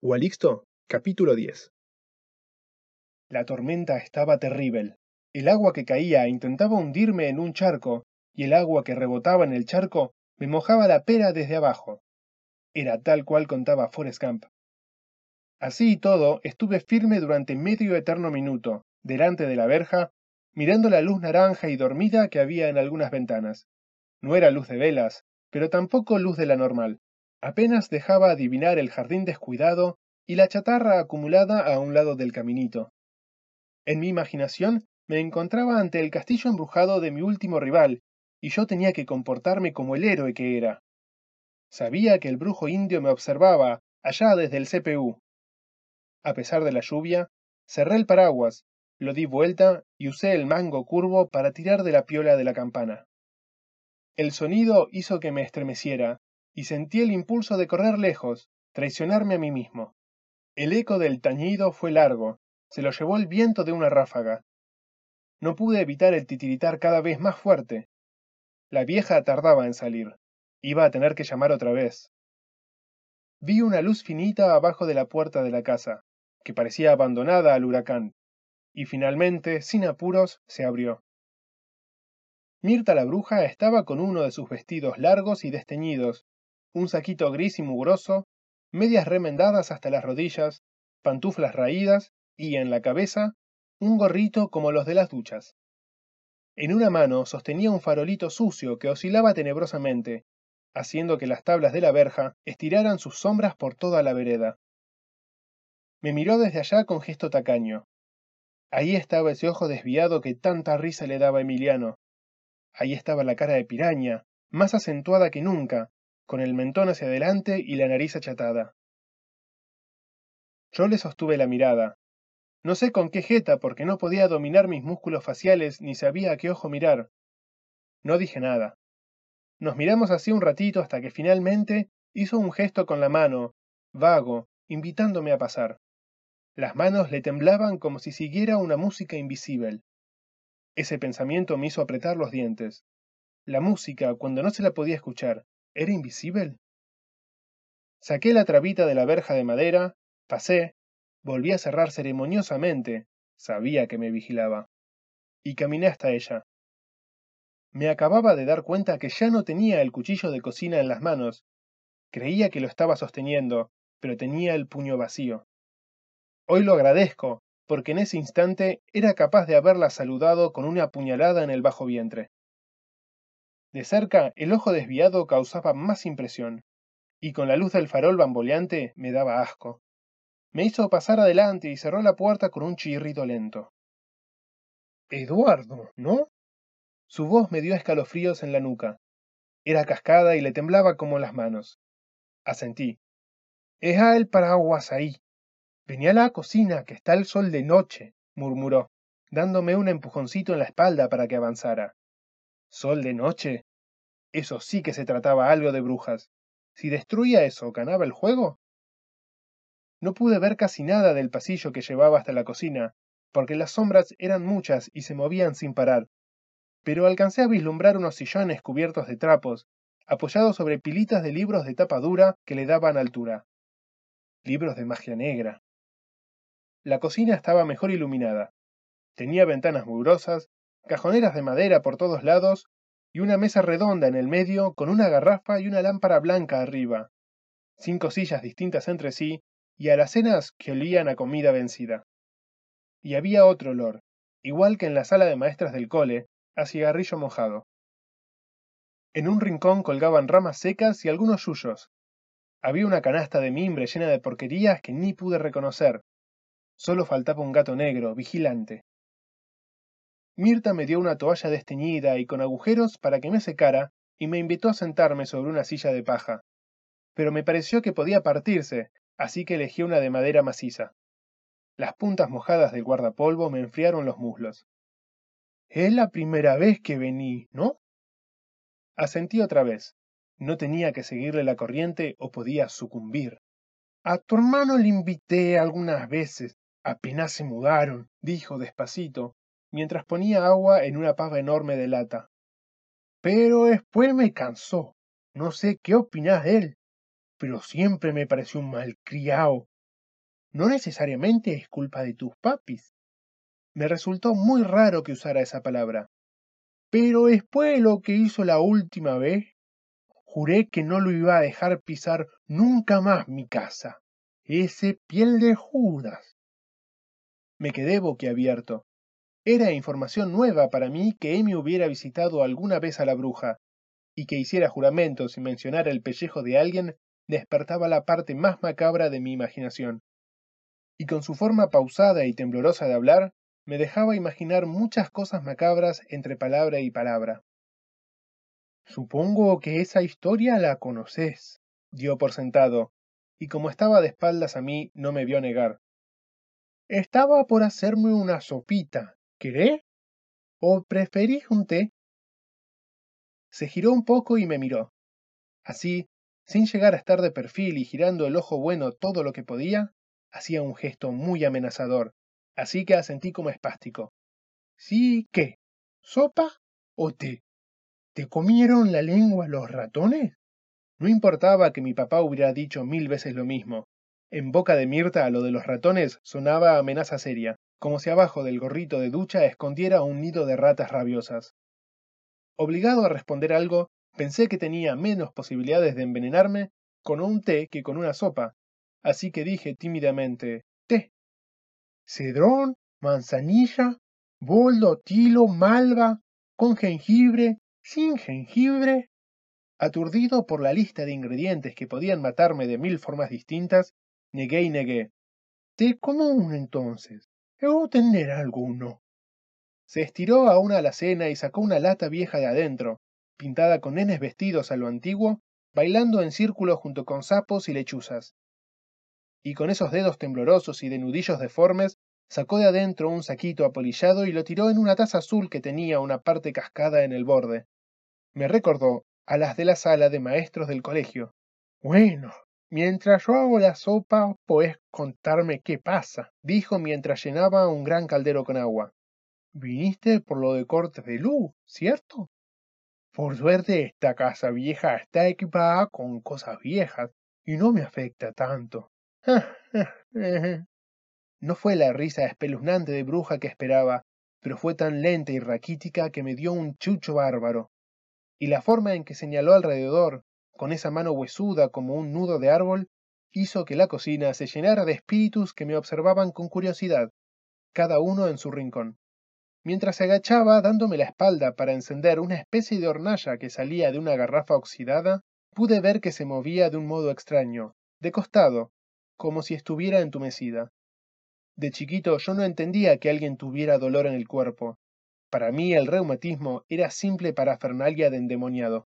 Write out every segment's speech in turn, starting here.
Gualixto, capítulo 10 La tormenta estaba terrible. El agua que caía intentaba hundirme en un charco, y el agua que rebotaba en el charco me mojaba la pera desde abajo. Era tal cual contaba Forrest Gump. Así y todo, estuve firme durante medio eterno minuto, delante de la verja, mirando la luz naranja y dormida que había en algunas ventanas. No era luz de velas, pero tampoco luz de la normal. Apenas dejaba adivinar el jardín descuidado y la chatarra acumulada a un lado del caminito. En mi imaginación me encontraba ante el castillo embrujado de mi último rival, y yo tenía que comportarme como el héroe que era. Sabía que el brujo indio me observaba, allá desde el CPU. A pesar de la lluvia, cerré el paraguas, lo di vuelta y usé el mango curvo para tirar de la piola de la campana. El sonido hizo que me estremeciera, y sentí el impulso de correr lejos, traicionarme a mí mismo. El eco del tañido fue largo, se lo llevó el viento de una ráfaga. No pude evitar el titiritar cada vez más fuerte. La vieja tardaba en salir. Iba a tener que llamar otra vez. Vi una luz finita abajo de la puerta de la casa, que parecía abandonada al huracán, y finalmente, sin apuros, se abrió. Mirta la bruja estaba con uno de sus vestidos largos y desteñidos, un saquito gris y mugroso, medias remendadas hasta las rodillas, pantuflas raídas y en la cabeza un gorrito como los de las duchas. En una mano sostenía un farolito sucio que oscilaba tenebrosamente, haciendo que las tablas de la verja estiraran sus sombras por toda la vereda. Me miró desde allá con gesto tacaño. Ahí estaba ese ojo desviado que tanta risa le daba a Emiliano. Ahí estaba la cara de piraña, más acentuada que nunca, con el mentón hacia adelante y la nariz achatada. Yo le sostuve la mirada. No sé con qué jeta porque no podía dominar mis músculos faciales ni sabía a qué ojo mirar. No dije nada. Nos miramos así un ratito hasta que finalmente hizo un gesto con la mano, vago, invitándome a pasar. Las manos le temblaban como si siguiera una música invisible. Ese pensamiento me hizo apretar los dientes. La música, cuando no se la podía escuchar, ¿Era invisible? Saqué la trabita de la verja de madera, pasé, volví a cerrar ceremoniosamente, sabía que me vigilaba, y caminé hasta ella. Me acababa de dar cuenta que ya no tenía el cuchillo de cocina en las manos. Creía que lo estaba sosteniendo, pero tenía el puño vacío. Hoy lo agradezco, porque en ese instante era capaz de haberla saludado con una puñalada en el bajo vientre. De cerca, el ojo desviado causaba más impresión, y con la luz del farol bamboleante me daba asco. Me hizo pasar adelante y cerró la puerta con un chirrito lento. Eduardo, ¿no? Su voz me dio escalofríos en la nuca. Era cascada y le temblaba como las manos. Asentí. Es el paraguas ahí. Venía a la cocina, que está el sol de noche, murmuró, dándome un empujoncito en la espalda para que avanzara. ¿Sol de noche? Eso sí que se trataba algo de brujas. Si destruía eso, ¿ganaba el juego? No pude ver casi nada del pasillo que llevaba hasta la cocina, porque las sombras eran muchas y se movían sin parar, pero alcancé a vislumbrar unos sillones cubiertos de trapos, apoyados sobre pilitas de libros de tapa dura que le daban altura. Libros de magia negra. La cocina estaba mejor iluminada. Tenía ventanas mugrosas, cajoneras de madera por todos lados y una mesa redonda en el medio con una garrafa y una lámpara blanca arriba, cinco sillas distintas entre sí y alacenas que olían a comida vencida. Y había otro olor, igual que en la sala de maestras del cole, a cigarrillo mojado. En un rincón colgaban ramas secas y algunos yuyos. Había una canasta de mimbre llena de porquerías que ni pude reconocer. Solo faltaba un gato negro, vigilante. Mirta me dio una toalla desteñida y con agujeros para que me secara y me invitó a sentarme sobre una silla de paja. Pero me pareció que podía partirse, así que elegí una de madera maciza. Las puntas mojadas del guardapolvo me enfriaron los muslos. Es la primera vez que vení, ¿no? Asentí otra vez. No tenía que seguirle la corriente o podía sucumbir. A tu hermano le invité algunas veces. Apenas se mudaron, dijo despacito, mientras ponía agua en una pava enorme de lata. Pero después me cansó. No sé qué opinás de él, pero siempre me pareció un malcriado. no necesariamente es culpa de tus papis. Me resultó muy raro que usara esa palabra. Pero después de lo que hizo la última vez, juré que no lo iba a dejar pisar nunca más mi casa. Ese piel de Judas. Me quedé boquiabierto. Era información nueva para mí que Amy hubiera visitado alguna vez a la bruja, y que hiciera juramentos y mencionara el pellejo de alguien despertaba la parte más macabra de mi imaginación. Y con su forma pausada y temblorosa de hablar, me dejaba imaginar muchas cosas macabras entre palabra y palabra. Supongo que esa historia la conoces, dio por sentado, y como estaba de espaldas a mí, no me vio negar. Estaba por hacerme una sopita. ¿Querés? ¿O preferís un té? Se giró un poco y me miró. Así, sin llegar a estar de perfil y girando el ojo bueno todo lo que podía, hacía un gesto muy amenazador, así que asentí como espástico. ¿Sí qué? ¿Sopa o té? ¿Te comieron la lengua los ratones? No importaba que mi papá hubiera dicho mil veces lo mismo, en boca de Mirta lo de los ratones sonaba amenaza seria, como si abajo del gorrito de ducha escondiera un nido de ratas rabiosas. Obligado a responder algo, pensé que tenía menos posibilidades de envenenarme con un té que con una sopa, así que dije tímidamente té. Cedrón, manzanilla, boldo, tilo, malva, con jengibre, sin jengibre. Aturdido por la lista de ingredientes que podían matarme de mil formas distintas, Negué y negué. ¿Té común entonces? ¿O tener alguno? Se estiró a una alacena y sacó una lata vieja de adentro, pintada con nenes vestidos a lo antiguo, bailando en círculo junto con sapos y lechuzas. Y con esos dedos temblorosos y de nudillos deformes, sacó de adentro un saquito apolillado y lo tiró en una taza azul que tenía una parte cascada en el borde. Me recordó a las de la sala de maestros del colegio. Bueno, Mientras yo hago la sopa, puedes contarme qué pasa, dijo mientras llenaba un gran caldero con agua. Viniste por lo de cortes de luz, ¿cierto? Por suerte esta casa vieja está equipada con cosas viejas y no me afecta tanto. No fue la risa espeluznante de bruja que esperaba, pero fue tan lenta y raquítica que me dio un chucho bárbaro. Y la forma en que señaló alrededor, con esa mano huesuda como un nudo de árbol, hizo que la cocina se llenara de espíritus que me observaban con curiosidad, cada uno en su rincón. Mientras se agachaba dándome la espalda para encender una especie de hornalla que salía de una garrafa oxidada, pude ver que se movía de un modo extraño, de costado, como si estuviera entumecida. De chiquito yo no entendía que alguien tuviera dolor en el cuerpo. Para mí el reumatismo era simple parafernalia de endemoniado.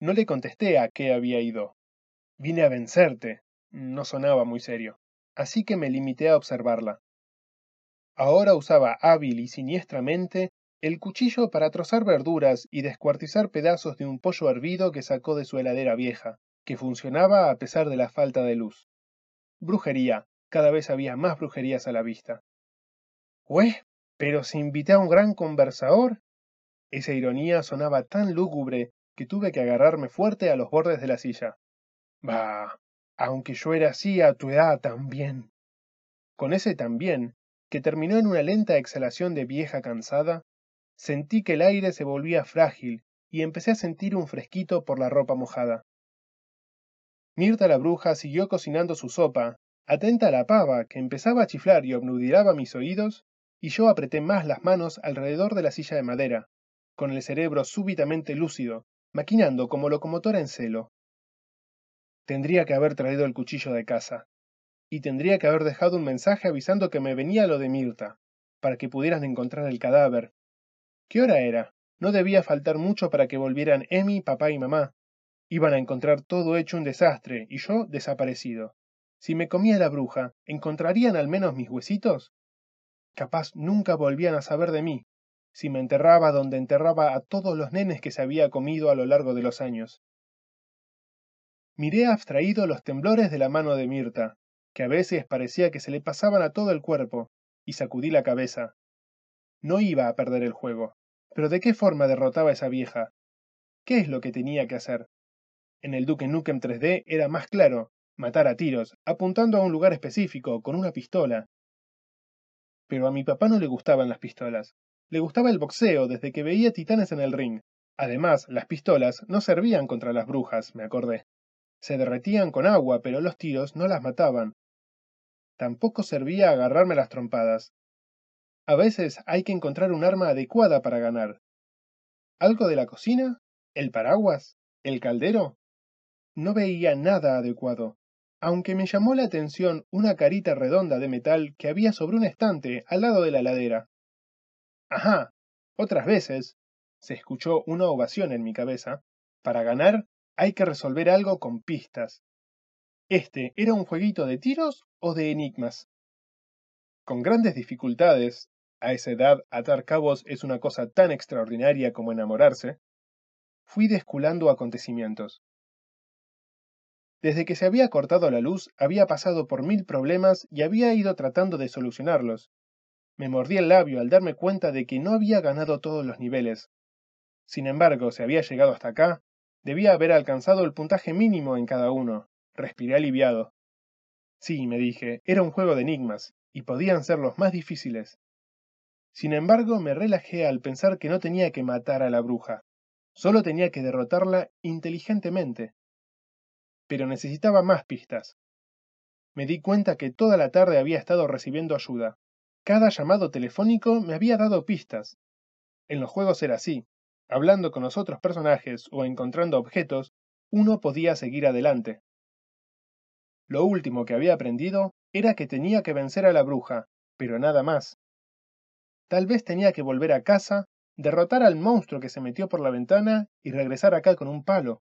No le contesté a qué había ido. Vine a vencerte. No sonaba muy serio, así que me limité a observarla. Ahora usaba hábil y siniestramente el cuchillo para trozar verduras y descuartizar pedazos de un pollo hervido que sacó de su heladera vieja, que funcionaba a pesar de la falta de luz. Brujería. Cada vez había más brujerías a la vista. ¿Ué? ¿Pero si invité a un gran conversador? Esa ironía sonaba tan lúgubre que tuve que agarrarme fuerte a los bordes de la silla. Bah, aunque yo era así a tu edad también. Con ese también, que terminó en una lenta exhalación de vieja cansada, sentí que el aire se volvía frágil y empecé a sentir un fresquito por la ropa mojada. Mirta la bruja siguió cocinando su sopa, atenta a la pava que empezaba a chiflar y obnubilaba mis oídos, y yo apreté más las manos alrededor de la silla de madera, con el cerebro súbitamente lúcido, maquinando como locomotora en celo. Tendría que haber traído el cuchillo de casa, y tendría que haber dejado un mensaje avisando que me venía lo de Mirta, para que pudieran encontrar el cadáver. ¿Qué hora era? No debía faltar mucho para que volvieran Emi, papá y mamá. Iban a encontrar todo hecho un desastre y yo desaparecido. Si me comía la bruja, ¿encontrarían al menos mis huesitos? Capaz nunca volvían a saber de mí, si me enterraba donde enterraba a todos los nenes que se había comido a lo largo de los años. Miré abstraído los temblores de la mano de Mirta, que a veces parecía que se le pasaban a todo el cuerpo, y sacudí la cabeza. No iba a perder el juego, pero ¿de qué forma derrotaba esa vieja? ¿Qué es lo que tenía que hacer? En el Duke Nukem 3D era más claro, matar a tiros, apuntando a un lugar específico, con una pistola. Pero a mi papá no le gustaban las pistolas. Le gustaba el boxeo desde que veía titanes en el ring. Además, las pistolas no servían contra las brujas, me acordé. Se derretían con agua, pero los tiros no las mataban. Tampoco servía agarrarme las trompadas. A veces hay que encontrar un arma adecuada para ganar. ¿Algo de la cocina? ¿El paraguas? ¿El caldero? No veía nada adecuado, aunque me llamó la atención una carita redonda de metal que había sobre un estante al lado de la ladera. Ajá, otras veces, se escuchó una ovación en mi cabeza, para ganar hay que resolver algo con pistas. ¿Este era un jueguito de tiros o de enigmas? Con grandes dificultades, a esa edad atar cabos es una cosa tan extraordinaria como enamorarse, fui desculando acontecimientos. Desde que se había cortado la luz, había pasado por mil problemas y había ido tratando de solucionarlos. Me mordí el labio al darme cuenta de que no había ganado todos los niveles. Sin embargo, si había llegado hasta acá, debía haber alcanzado el puntaje mínimo en cada uno. Respiré aliviado. Sí, me dije, era un juego de enigmas, y podían ser los más difíciles. Sin embargo, me relajé al pensar que no tenía que matar a la bruja, solo tenía que derrotarla inteligentemente pero necesitaba más pistas. Me di cuenta que toda la tarde había estado recibiendo ayuda. Cada llamado telefónico me había dado pistas. En los juegos era así. Hablando con los otros personajes o encontrando objetos, uno podía seguir adelante. Lo último que había aprendido era que tenía que vencer a la bruja, pero nada más. Tal vez tenía que volver a casa, derrotar al monstruo que se metió por la ventana y regresar acá con un palo.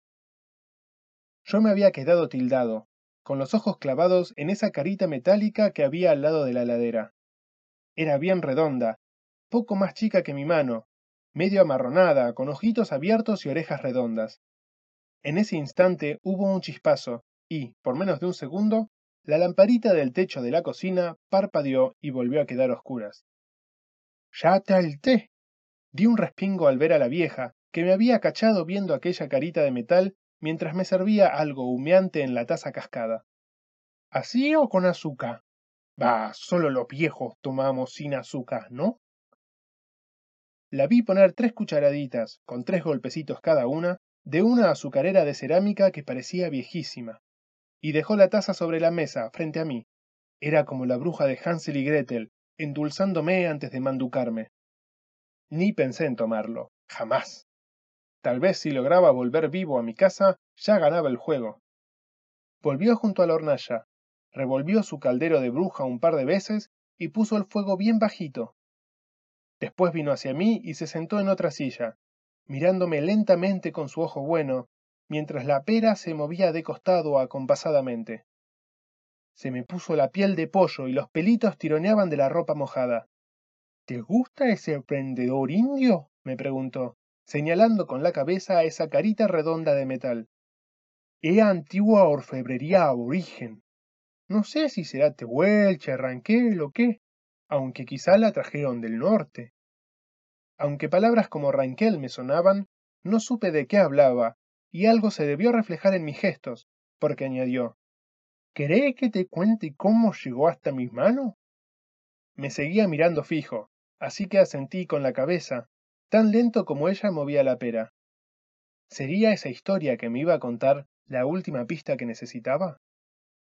Yo me había quedado tildado, con los ojos clavados en esa carita metálica que había al lado de la ladera. Era bien redonda, poco más chica que mi mano, medio amarronada, con ojitos abiertos y orejas redondas. En ese instante hubo un chispazo, y, por menos de un segundo, la lamparita del techo de la cocina parpadeó y volvió a quedar oscuras. ¡Ya te alté! Di un respingo al ver a la vieja, que me había cachado viendo aquella carita de metal mientras me servía algo humeante en la taza cascada. ¿Así o con azúcar? Bah, solo los viejos tomamos sin azúcar, ¿no? La vi poner tres cucharaditas, con tres golpecitos cada una, de una azucarera de cerámica que parecía viejísima, y dejó la taza sobre la mesa, frente a mí. Era como la bruja de Hansel y Gretel, endulzándome antes de manducarme. Ni pensé en tomarlo, jamás. Tal vez si lograba volver vivo a mi casa, ya ganaba el juego. Volvió junto a la hornalla, revolvió su caldero de bruja un par de veces y puso el fuego bien bajito. Después vino hacia mí y se sentó en otra silla, mirándome lentamente con su ojo bueno, mientras la pera se movía de costado acompasadamente. Se me puso la piel de pollo y los pelitos tironeaban de la ropa mojada. ¿Te gusta ese emprendedor indio? me preguntó señalando con la cabeza a esa carita redonda de metal. Es antigua orfebrería aborigen. No sé si será Tehuel, Charranquel o qué, aunque quizá la trajeron del norte. Aunque palabras como Ranquel me sonaban, no supe de qué hablaba, y algo se debió reflejar en mis gestos, porque añadió, ¿Querés que te cuente cómo llegó hasta mis manos? Me seguía mirando fijo, así que asentí con la cabeza, tan lento como ella movía la pera. ¿Sería esa historia que me iba a contar la última pista que necesitaba?